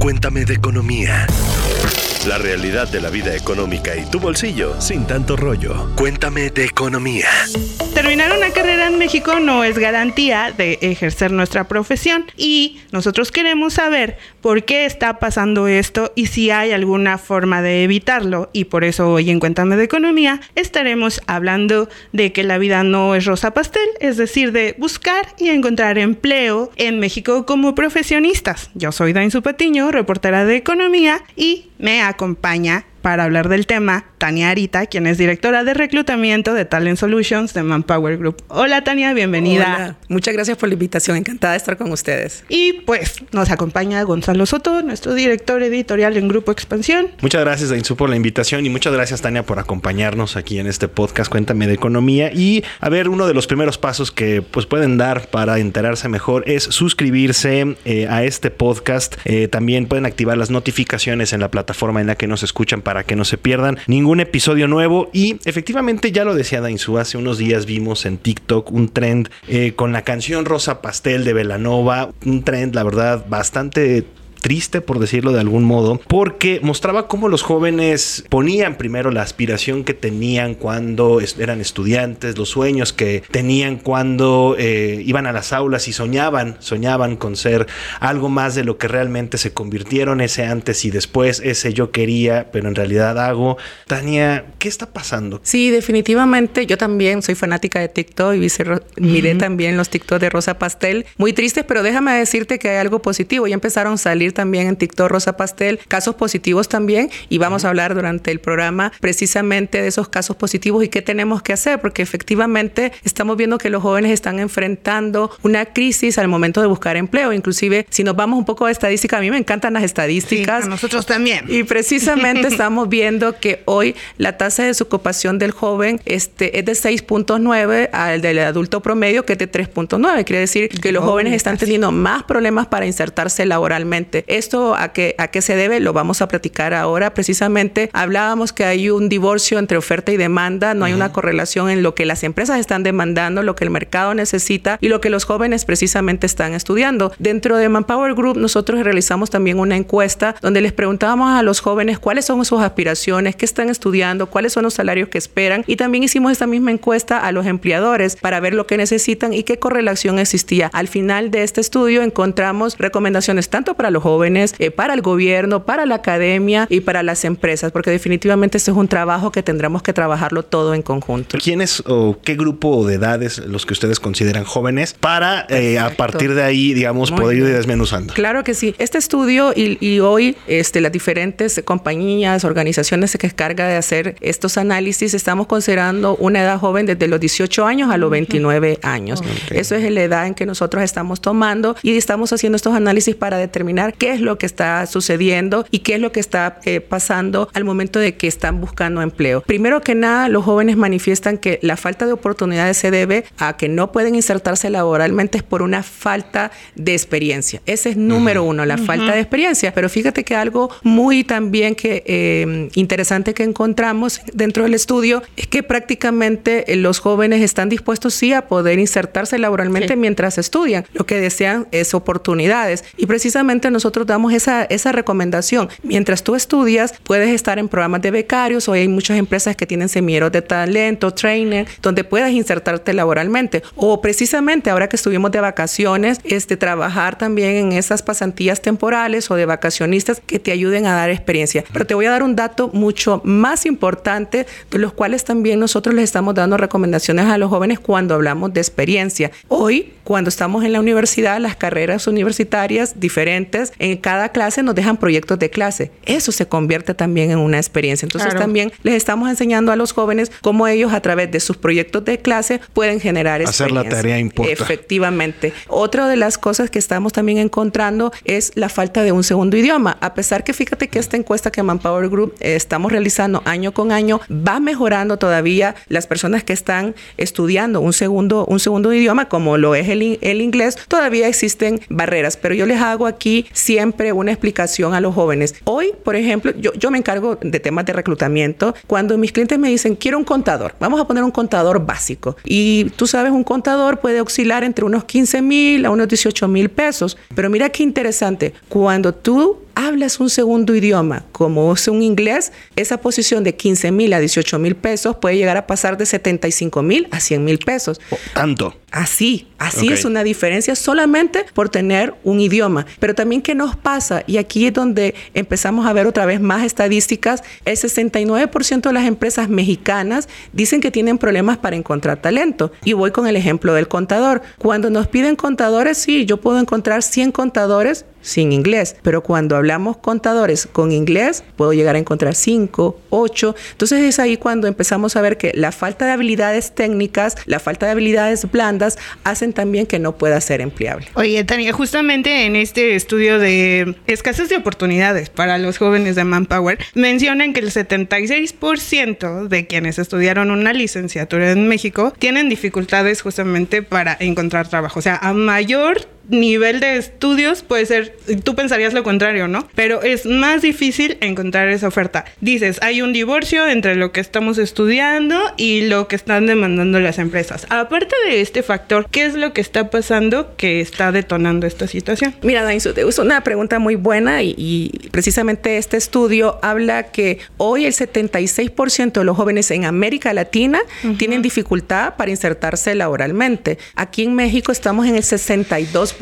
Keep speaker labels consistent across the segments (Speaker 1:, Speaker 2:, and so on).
Speaker 1: Cuéntame de economía. La realidad de la vida económica y tu bolsillo sin tanto rollo. Cuéntame de economía.
Speaker 2: Terminar una carrera en México no es garantía de ejercer nuestra profesión y nosotros queremos saber por qué está pasando esto y si hay alguna forma de evitarlo. Y por eso hoy en Cuéntame de Economía estaremos hablando de que la vida no es rosa pastel, es decir, de buscar y encontrar empleo en México como profesionistas. Yo soy Dain Patiño, reportera de Economía y me acompaña para hablar del tema Tania Arita, quien es directora de reclutamiento de Talent Solutions de Manpower Group. Hola Tania, bienvenida. Hola.
Speaker 3: Muchas gracias por la invitación, encantada de estar con ustedes.
Speaker 2: Y pues nos acompaña Gonzalo Soto, nuestro director editorial en Grupo Expansión.
Speaker 4: Muchas gracias Ainsu por la invitación y muchas gracias Tania por acompañarnos aquí en este podcast Cuéntame de Economía. Y a ver, uno de los primeros pasos que pues pueden dar para enterarse mejor es suscribirse eh, a este podcast. Eh, también pueden activar las notificaciones en la plataforma en la que nos escuchan para para que no se pierdan ningún episodio nuevo. Y efectivamente, ya lo decía Dainzú, hace unos días vimos en TikTok un trend eh, con la canción Rosa Pastel de Velanova, un trend, la verdad, bastante triste, por decirlo de algún modo, porque mostraba cómo los jóvenes ponían primero la aspiración que tenían cuando eran estudiantes, los sueños que tenían cuando eh, iban a las aulas y soñaban, soñaban con ser algo más de lo que realmente se convirtieron, ese antes y después, ese yo quería, pero en realidad hago. Tania, ¿qué está pasando?
Speaker 3: Sí, definitivamente, yo también soy fanática de TikTok y miré también los TikTok de Rosa Pastel, muy tristes, pero déjame decirte que hay algo positivo, ya empezaron a salir también en TikTok Rosa Pastel, casos positivos también, y vamos a hablar durante el programa precisamente de esos casos positivos y qué tenemos que hacer, porque efectivamente estamos viendo que los jóvenes están enfrentando una crisis al momento de buscar empleo. Inclusive, si nos vamos un poco a estadística, a mí me encantan las estadísticas.
Speaker 2: Sí, a nosotros también.
Speaker 3: Y precisamente estamos viendo que hoy la tasa de desocupación del joven este, es de 6.9 al del adulto promedio, que es de 3.9. Quiere decir que los jóvenes están teniendo más problemas para insertarse laboralmente. Esto a qué, a qué se debe lo vamos a platicar ahora. Precisamente hablábamos que hay un divorcio entre oferta y demanda, no hay una correlación en lo que las empresas están demandando, lo que el mercado necesita y lo que los jóvenes precisamente están estudiando. Dentro de Manpower Group nosotros realizamos también una encuesta donde les preguntábamos a los jóvenes cuáles son sus aspiraciones, qué están estudiando, cuáles son los salarios que esperan y también hicimos esta misma encuesta a los empleadores para ver lo que necesitan y qué correlación existía. Al final de este estudio encontramos recomendaciones tanto para los jóvenes eh, para el gobierno, para la academia y para las empresas, porque definitivamente este es un trabajo que tendremos que trabajarlo todo en conjunto.
Speaker 4: ¿Quiénes o qué grupo de edades los que ustedes consideran jóvenes para eh, a partir de ahí, digamos, poder ir desmenuzando?
Speaker 3: Claro que sí. Este estudio y, hoy este, las diferentes compañías, organizaciones que se carga de hacer estos análisis, estamos considerando una edad joven desde los 18 años a los 29 años. Eso es la edad en que nosotros estamos tomando y estamos haciendo estos análisis para determinar qué es lo que está sucediendo y qué es lo que está eh, pasando al momento de que están buscando empleo. Primero que nada, los jóvenes manifiestan que la falta de oportunidades se debe a que no pueden insertarse laboralmente es por una falta de experiencia. Ese es número uno, la falta de experiencia. Pero fíjate que algo muy también que eh, interesante que encontramos dentro del estudio es que prácticamente eh, los jóvenes están dispuestos sí a poder insertarse laboralmente mientras estudian. Lo que desean es oportunidades. Y precisamente nosotros nosotros damos esa, esa recomendación. Mientras tú estudias, puedes estar en programas de becarios. Hoy hay muchas empresas que tienen semilleros de talento, trainer, donde puedas insertarte laboralmente. O precisamente ahora que estuvimos de vacaciones, este, trabajar también en esas pasantías temporales o de vacacionistas que te ayuden a dar experiencia. Pero te voy a dar un dato mucho más importante, de los cuales también nosotros les estamos dando recomendaciones a los jóvenes cuando hablamos de experiencia. Hoy, cuando estamos en la universidad, las carreras universitarias diferentes en cada clase nos dejan proyectos de clase. Eso se convierte también en una experiencia. Entonces también les estamos enseñando a los jóvenes cómo ellos a través de sus proyectos de clase pueden generar
Speaker 4: Hacer la tarea importa.
Speaker 3: Efectivamente. Otra de las cosas que estamos también encontrando es la falta de un segundo idioma. A pesar que fíjate que esta encuesta que Manpower Group eh, estamos realizando año con año va mejorando todavía las personas que están estudiando un segundo, un segundo idioma como lo es el, el inglés, todavía existen barreras. Pero yo les hago aquí siempre una explicación a los jóvenes. Hoy, por ejemplo, yo, yo me encargo de temas de reclutamiento. Cuando mis clientes me dicen, quiero un contador, vamos a poner un contador básico. Y tú sabes, un contador puede oscilar entre unos 15 mil a unos 18 mil pesos. Pero mira qué interesante, cuando tú hablas un segundo idioma, como es un inglés, esa posición de 15 mil a 18 mil pesos puede llegar a pasar de 75 mil a 100 mil pesos.
Speaker 4: Oh, tanto.
Speaker 3: Así, así es una diferencia solamente por tener un idioma. Pero también, ¿qué nos pasa? Y aquí es donde empezamos a ver otra vez más estadísticas. El 69% de las empresas mexicanas dicen que tienen problemas para encontrar talento. Y voy con el ejemplo del contador. Cuando nos piden contadores, sí, yo puedo encontrar 100 contadores sin inglés, pero cuando hablamos contadores con inglés, puedo llegar a encontrar 5, 8. Entonces es ahí cuando empezamos a ver que la falta de habilidades técnicas, la falta de habilidades blandas, hacen también que no pueda ser empleable.
Speaker 2: Oye, Tania, justamente en este estudio de escasez de oportunidades para los jóvenes de Manpower, mencionan que el 76% de quienes estudiaron una licenciatura en México tienen dificultades justamente para encontrar trabajo. O sea, a mayor nivel de estudios puede ser, tú pensarías lo contrario, ¿no? Pero es más difícil encontrar esa oferta. Dices, hay un divorcio entre lo que estamos estudiando y lo que están demandando las empresas. Aparte de este factor, ¿qué es lo que está pasando que está detonando esta situación?
Speaker 3: Mira, Dainzo, es una pregunta muy buena y, precisamente este estudio habla que hoy el 76% de los jóvenes en América Latina tienen dificultad para insertarse laboralmente. Aquí en México estamos en el 62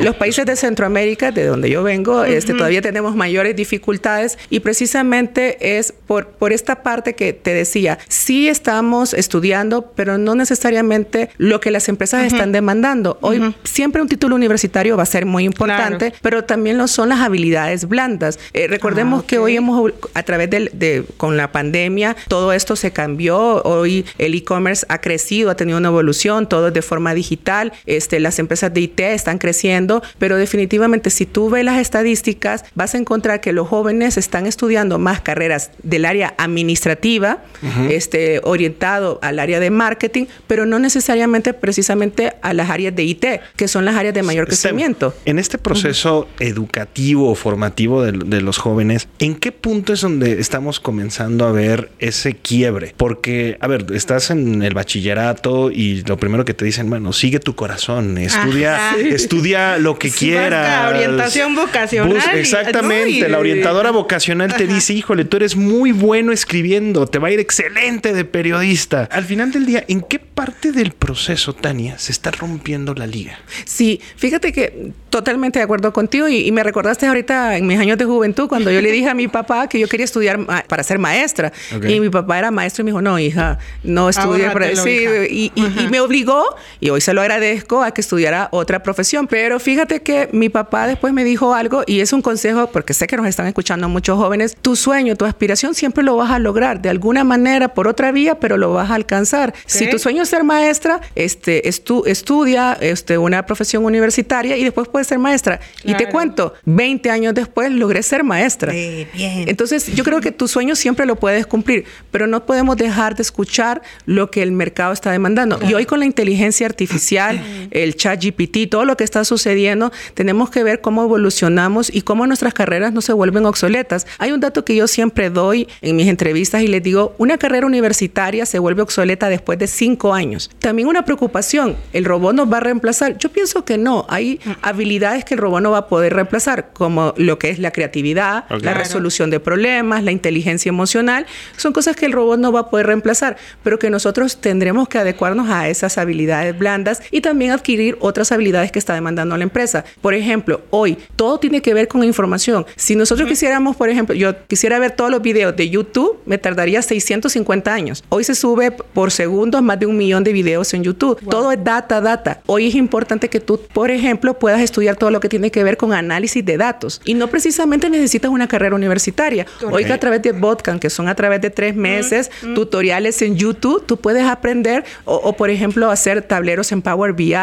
Speaker 3: los países de Centroamérica, de donde yo vengo, este, todavía tenemos mayores dificultades y precisamente es por, por esta parte que te decía, sí estamos estudiando, pero no necesariamente lo que las empresas están demandando. Hoy siempre un título universitario va a ser muy importante, pero también lo son las habilidades blandas. Eh, recordemos ah, que hoy hemos, a través de, de, con la pandemia, todo esto se cambió. Hoy el e-commerce ha crecido, ha tenido una evolución, todo es de forma digital. Este, las empresas de IT están creciendo, pero definitivamente si tú ves las estadísticas, vas a encontrar que los jóvenes están estudiando más carreras del área administrativa, este, orientado al área de marketing, pero no necesariamente precisamente a las áreas de IT, que son las áreas de mayor crecimiento.
Speaker 4: En este proceso educativo, formativo de, de los jóvenes, ¿en qué punto es donde estamos comenzando a ver ese quiebre? Porque, a ver, estás en el bachillerato y lo primero que te dicen, bueno, sigue tu corazón, estudia estudia lo que quiera.
Speaker 2: Orientación vocacional.
Speaker 4: exactamente. la orientadora vocacional te dice, híjole, tú eres muy bueno escribiendo, te va a ir excelente de periodista. Al final del día, ¿en qué parte del proceso, Tania, se está rompiendo la liga?
Speaker 3: Sí, fíjate que totalmente de acuerdo contigo y, me recordaste ahorita en mis años de juventud cuando yo le dije a mi papá que yo quería estudiar para ser maestra. Y mi papá era maestro y me dijo, no, hija, no estudie para eso. y, y me obligó, y hoy se lo agradezco, a que estudiara otra profesión. Pero fíjate que mi papá después me dijo algo y es un consejo porque sé que nos están escuchando muchos jóvenes. Tu sueño, tu aspiración siempre lo vas a lograr de alguna manera, por otra vía, pero lo vas a alcanzar. Si tu sueño ser maestra, este, estu estudia este, una profesión universitaria y después puedes ser maestra. Y te cuento, 20 años después logré ser maestra. bien. Entonces, yo creo que tu sueño siempre lo puedes cumplir, pero no podemos dejar de escuchar lo que el mercado está demandando. Y hoy con la inteligencia artificial, el chat GPT, todo lo que está sucediendo, tenemos que ver cómo evolucionamos y cómo nuestras carreras no se vuelven obsoletas. Hay un dato que yo siempre doy en mis entrevistas y les digo, una carrera universitaria se vuelve obsoleta después de cinco años. También una preocupación, ¿el robot nos va a reemplazar? Yo pienso que no, hay habilidades que el robot no va a poder reemplazar, como lo que es la creatividad, la resolución de problemas, la inteligencia emocional, son cosas que el robot no va a poder reemplazar, pero que nosotros tendremos que adecuarnos a esas habilidades blandas y también adquirir otras habilidades que está demandando la empresa. Por ejemplo, hoy todo tiene que ver con información. Si nosotros quisiéramos, por ejemplo, yo quisiera ver todos los videos de YouTube, me tardaría 650 años. Hoy se sube por segundos más de un millón de videos en YouTube. Todo es data, data. Hoy es importante que tú, por ejemplo, puedas estudiar todo lo que tiene que ver con análisis de datos. Y no precisamente necesitas una carrera universitaria. Hoy que a través de Botcamp, que son a través de tres meses, tutoriales en YouTube, tú puedes aprender o, o, por ejemplo, hacer tableros en Power BI,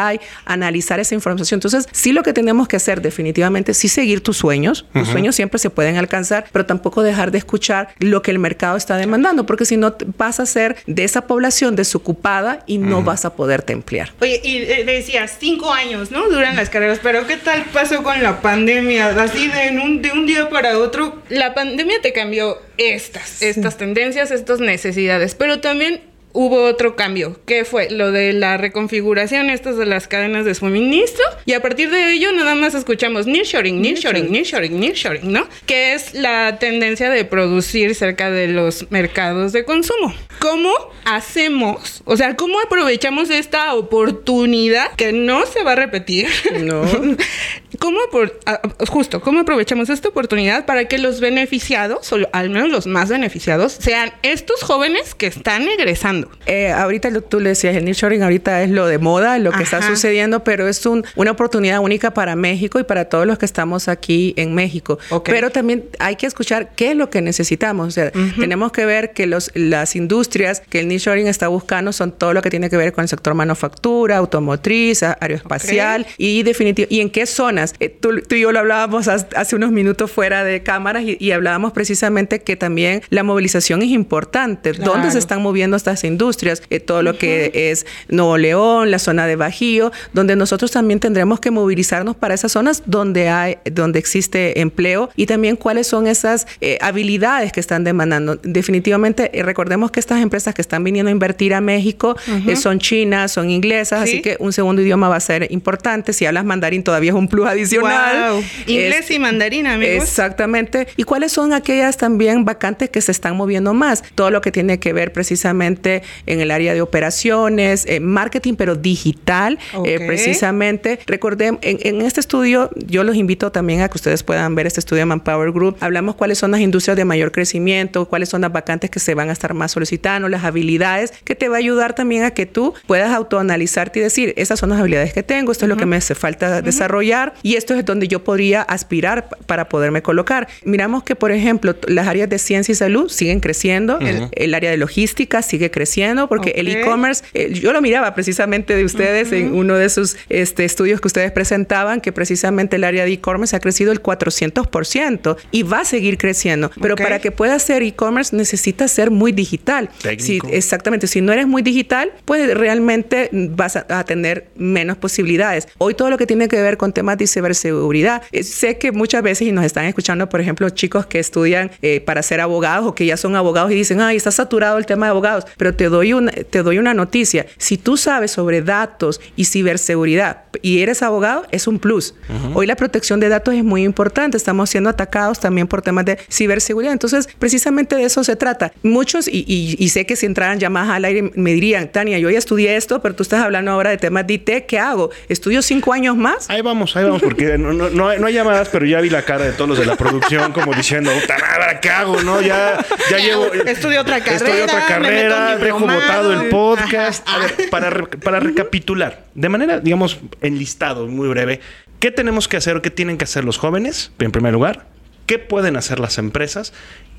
Speaker 3: analizar esa información. Entonces, sí lo que tenemos que hacer definitivamente, sí seguir tus sueños. Tus sueños siempre se pueden alcanzar, pero tampoco dejar de escuchar lo que el mercado está demandando, porque si no vas a ser de esa población desocupada nada y no vas a poderte emplear.
Speaker 2: Oye, y eh, decías, cinco años, ¿no? Duran las carreras, pero ¿qué tal pasó con la pandemia? Así de, en un, de un día para otro, la pandemia te cambió estas, estas tendencias, estas necesidades, pero también hubo otro cambio, que fue lo de la reconfiguración estas de las cadenas de suministro y a partir de ello nada más escuchamos nearshoring, nearshoring, nearshoring, nearshoring, ¿no? Que es la tendencia de producir cerca de los mercados de consumo. ¿Cómo hacemos? O sea, ¿cómo aprovechamos esta oportunidad que no se va a repetir?
Speaker 3: No.
Speaker 2: ¿Cómo por, justo, cómo aprovechamos esta oportunidad para que los beneficiados, o al menos los más beneficiados, sean estos jóvenes que están egresando?
Speaker 3: Eh, ahorita tú le decías, el nearshoring ahorita es lo de moda, lo que está sucediendo, pero es un, una oportunidad única para México y para todos los que estamos aquí en México. Pero también hay que escuchar qué es lo que necesitamos. O sea, tenemos que ver que los, las industrias que el nearshoring está buscando son todo lo que tiene que ver con el sector manufactura, automotriz, aeroespacial y definitivo. ¿Y en qué zonas? Eh, tú, y yo lo hablábamos hace unos minutos fuera de cámaras y, hablábamos precisamente que también la movilización es importante. ¿Dónde se están moviendo estas industrias? Eh, todo lo que es Nuevo León, la zona de Bajío, donde nosotros también tendremos que movilizarnos para esas zonas donde hay, donde existe empleo y también cuáles son esas eh, habilidades que están demandando. Definitivamente, recordemos que estas empresas que están viniendo a invertir a México son chinas, son inglesas, así que un segundo idioma va a ser importante. Si hablas mandarín todavía es un plus adicional.
Speaker 2: Inglés y mandarín, amigos.
Speaker 3: Exactamente. ¿Y cuáles son aquellas también vacantes que se están moviendo más? Todo lo que tiene que ver precisamente en el área de operaciones, eh, marketing, pero digital, eh, precisamente. Recordemos, en, este estudio, yo los invito también a que ustedes puedan ver este estudio de Manpower Group. Hablamos cuáles son las industrias de mayor crecimiento, cuáles son las vacantes que se van a estar más solicitando, las habilidades, que te va a ayudar también a que tú puedas autoanalizarte y decir, esas son las habilidades que tengo, esto es lo que me hace falta desarrollar y esto es donde yo podría aspirar para poderme colocar. Miramos que, por ejemplo, las áreas de ciencia y salud siguen creciendo, el, área de logística sigue creciendo, porque el e-commerce, eh, yo lo miraba precisamente de ustedes en uno de sus este, estudios que ustedes presentaban, que precisamente el área de e-commerce ha crecido el 400% y va a seguir creciendo. Pero para que pueda ser e-commerce necesita ser muy digital. Si, exactamente, si no eres muy digital, pues realmente vas a, a tener menos posibilidades. Hoy todo lo que tiene que ver con temas de ciberseguridad. Eh, sé que muchas veces, y nos están escuchando, por ejemplo, chicos que estudian eh, para ser abogados o que ya son abogados y dicen, ay, está saturado el tema de abogados, pero te doy una, te doy una noticia. Si tú sabes sobre datos y ciberseguridad y eres abogado, es un plus. Hoy la protección de datos es muy importante. Estamos siendo atacados también por temas de ciberseguridad. Entonces, precisamente de eso se trata. Muchos, y, y, sé que si entraran llamadas al aire, me dirían, Tania, yo ya estudié esto, pero tú estás hablando ahora de temas de IT, ¿qué hago? ¿Estudio cinco años más?
Speaker 4: Ahí vamos, ahí vamos porque no, no, no, hay, llamadas, pero ya vi la cara de todos los de la producción como diciendo, puta madre, ¿qué hago? No, ya, ya llevo.
Speaker 2: Estudio otra carrera.
Speaker 4: Estudio otra carrera, dejo votado el podcast. A ver, para, para recapitular, de manera, digamos, enlistado, muy breve, ¿qué tenemos que hacer o qué tienen que hacer los jóvenes? En primer lugar, ¿qué pueden hacer las empresas?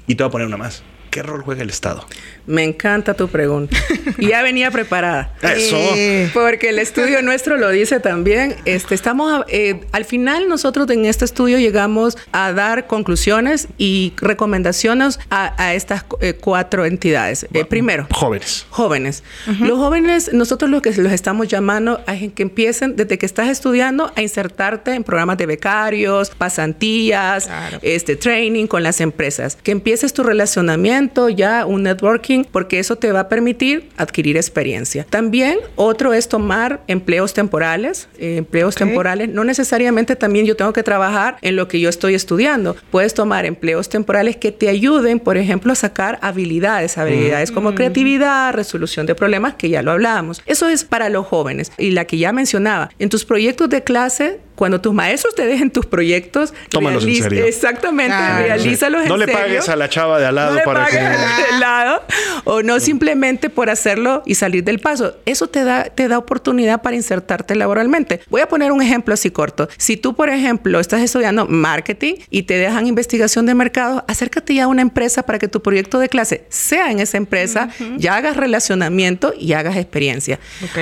Speaker 4: Y te voy a poner una más. ¿Qué rol juega el Estado?
Speaker 3: Me encanta tu pregunta. y ya venía preparada.
Speaker 4: Eso.
Speaker 3: Eh, porque el estudio nuestro lo dice también. Este, estamos, eh, al final nosotros en este estudio llegamos a dar conclusiones y recomendaciones a, estas eh, cuatro entidades. primero.
Speaker 4: Jóvenes.
Speaker 3: Jóvenes. Los jóvenes, nosotros lo que los estamos llamando a que empiecen desde que estás estudiando a insertarte en programas de becarios, pasantías, este, training con las empresas. Que empieces tu relacionamiento ya un networking, porque eso te va a permitir adquirir experiencia. También otro es tomar empleos temporales, eh, empleos temporales, no necesariamente también yo tengo que trabajar en lo que yo estoy estudiando, puedes tomar empleos temporales que te ayuden, por ejemplo, a sacar habilidades, habilidades como creatividad, resolución de problemas, que ya lo hablábamos. Eso es para los jóvenes. Y la que ya mencionaba, en tus proyectos de clase, cuando tus maestros te dejen tus proyectos,
Speaker 4: tómalos en serio.
Speaker 3: Exactamente, realízalos en
Speaker 4: serio.
Speaker 3: No
Speaker 4: le pagues a la chava de al lado para que
Speaker 3: de lado o no simplemente por hacerlo y salir del paso. Eso te da te da oportunidad para insertarte laboralmente. Voy a poner un ejemplo así corto. Si tú, por ejemplo, estás estudiando marketing y te dejan investigación de mercado, acércate ya a una empresa para que tu proyecto de clase sea en esa empresa, ya hagas relacionamiento y hagas experiencia.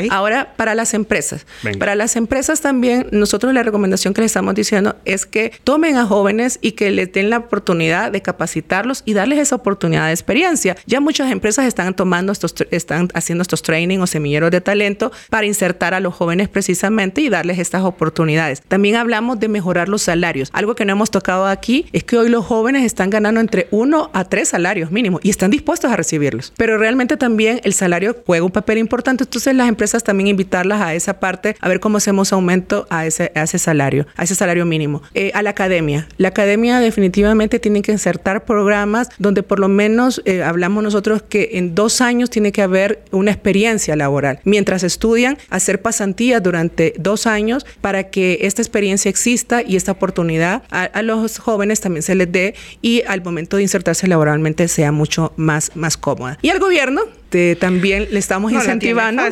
Speaker 3: Ahora, para las empresas. Para las empresas también nosotros le la recomendación que les estamos diciendo es que tomen a jóvenes y que les den la oportunidad de capacitarlos y darles esa oportunidad de experiencia. Ya muchas empresas están tomando estos, están haciendo estos training o semilleros de talento para insertar a los jóvenes precisamente y darles estas oportunidades. También hablamos de mejorar los salarios. Algo que no hemos tocado aquí es que hoy los jóvenes están ganando entre uno a tres salarios mínimos y están dispuestos a recibirlos. Pero realmente también el salario juega un papel importante. Entonces las empresas también invitarlas a esa parte, a ver cómo hacemos aumento a ese, a ese salario, a ese salario mínimo. Eh, a la academia. La academia definitivamente tiene que insertar programas donde por lo menos eh, hablamos nosotros que en dos años tiene que haber una experiencia laboral. Mientras estudian, hacer pasantías durante dos años para que esta experiencia exista y esta oportunidad a, a los jóvenes también se les dé y al momento de insertarse laboralmente sea mucho más, más cómoda. Y al gobierno, este, también le estamos incentivando,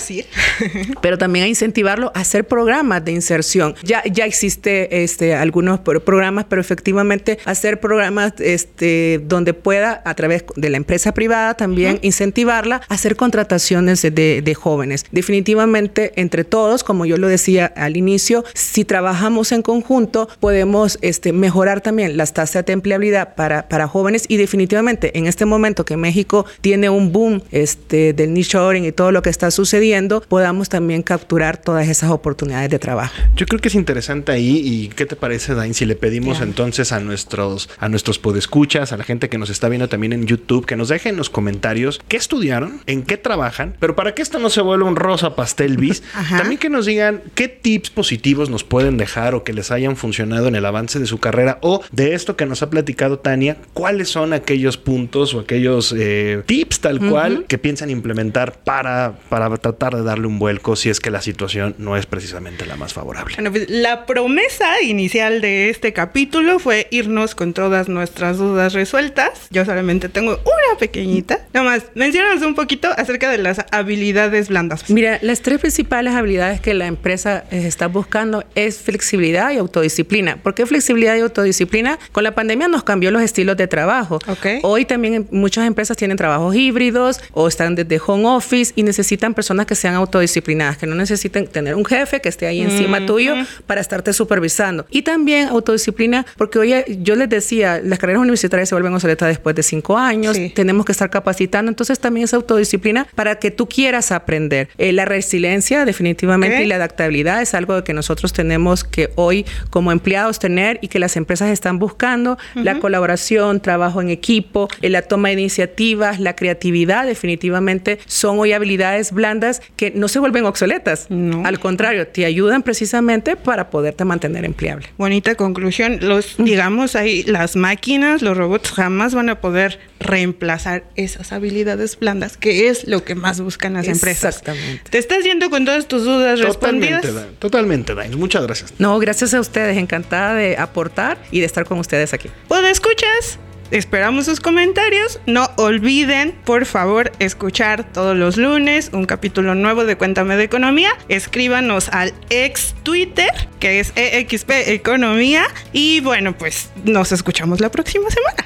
Speaker 3: pero también a incentivarlo a hacer programas de inserción. Ya, ya existe este, algunos programas, pero efectivamente hacer programas este, donde pueda, a través de la empresa privada, también incentivarla a hacer contrataciones de, de, jóvenes. Definitivamente, entre todos, como yo lo decía al inicio, si trabajamos en conjunto, podemos este, mejorar también las tasas de empleabilidad para, para jóvenes y definitivamente en este momento que México tiene un boom, este, este, del nearshoring y todo lo que está sucediendo, podamos también capturar todas esas oportunidades de trabajo.
Speaker 4: Yo creo que es interesante ahí y ¿qué te parece, Dain, si le pedimos entonces a nuestros a nuestros podescuchas, a la gente que nos está viendo también en YouTube, que nos dejen en los comentarios. Qué estudiaron, en qué trabajan, pero para que esto no se vuelva un rosa pastel bis, también que nos digan qué tips positivos nos pueden dejar o que les hayan funcionado en el avance de su carrera o de esto que nos ha platicado Tania, cuáles son aquellos puntos o aquellos eh, tips tal cual que piensan implementar para, para tratar de darle un vuelco si es que la situación no es precisamente la más favorable?
Speaker 2: Bueno, pues, la promesa inicial de este capítulo fue irnos con todas nuestras dudas resueltas. Yo solamente tengo una pequeñita. Nada más, mencionanos un poquito acerca de las habilidades blandas.
Speaker 3: Mira, las tres principales habilidades que la empresa eh, está buscando es flexibilidad y autodisciplina. ¿Por qué flexibilidad y autodisciplina? Con la pandemia nos cambió los estilos de trabajo. Okay. Hoy también muchas empresas tienen trabajos híbridos o están desde home office y necesitan personas que sean autodisciplinadas, que no necesiten tener un jefe que esté ahí encima tuyo para estarte supervisando. Y también autodisciplina, porque hoy yo les decía, las carreras universitarias se vuelven obsoletas después de cinco años, tenemos que estar capacitando, entonces también es autodisciplina para que tú quieras aprender. Eh, la resiliencia definitivamente y la adaptabilidad es algo que nosotros tenemos que hoy como empleados tener y que las empresas están buscando, la colaboración, trabajo en equipo, eh, la toma de iniciativas, la creatividad definitivamente son hoy habilidades blandas que no se vuelven obsoletas. Al contrario, te ayudan precisamente para poderte mantener empleable.
Speaker 2: Bonita conclusión. Los, digamos ahí, las máquinas, los robots jamás van a poder reemplazar esas habilidades blandas, que es lo que más buscan las empresas.
Speaker 3: Exactamente.
Speaker 2: ¿Te estás yendo con todas tus dudas respondidas?
Speaker 4: Totalmente, Dain. Muchas gracias.
Speaker 3: No, gracias a ustedes. Encantada de aportar y de estar con ustedes aquí.
Speaker 2: ¿Puedo escuchas? Esperamos sus comentarios. No olviden, por favor, escuchar todos los lunes un capítulo nuevo de Cuéntame de Economía. Escríbanos al ex Twitter, que es EXP Economía. Y bueno, pues nos escuchamos la próxima semana.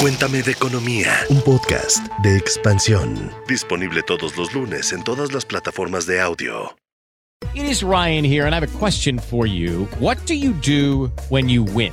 Speaker 1: Cuéntame de Economía, un podcast de expansión. Disponible todos los lunes en todas las plataformas de audio.
Speaker 5: It is Ryan here, and I have a question for you. What do you do when you win?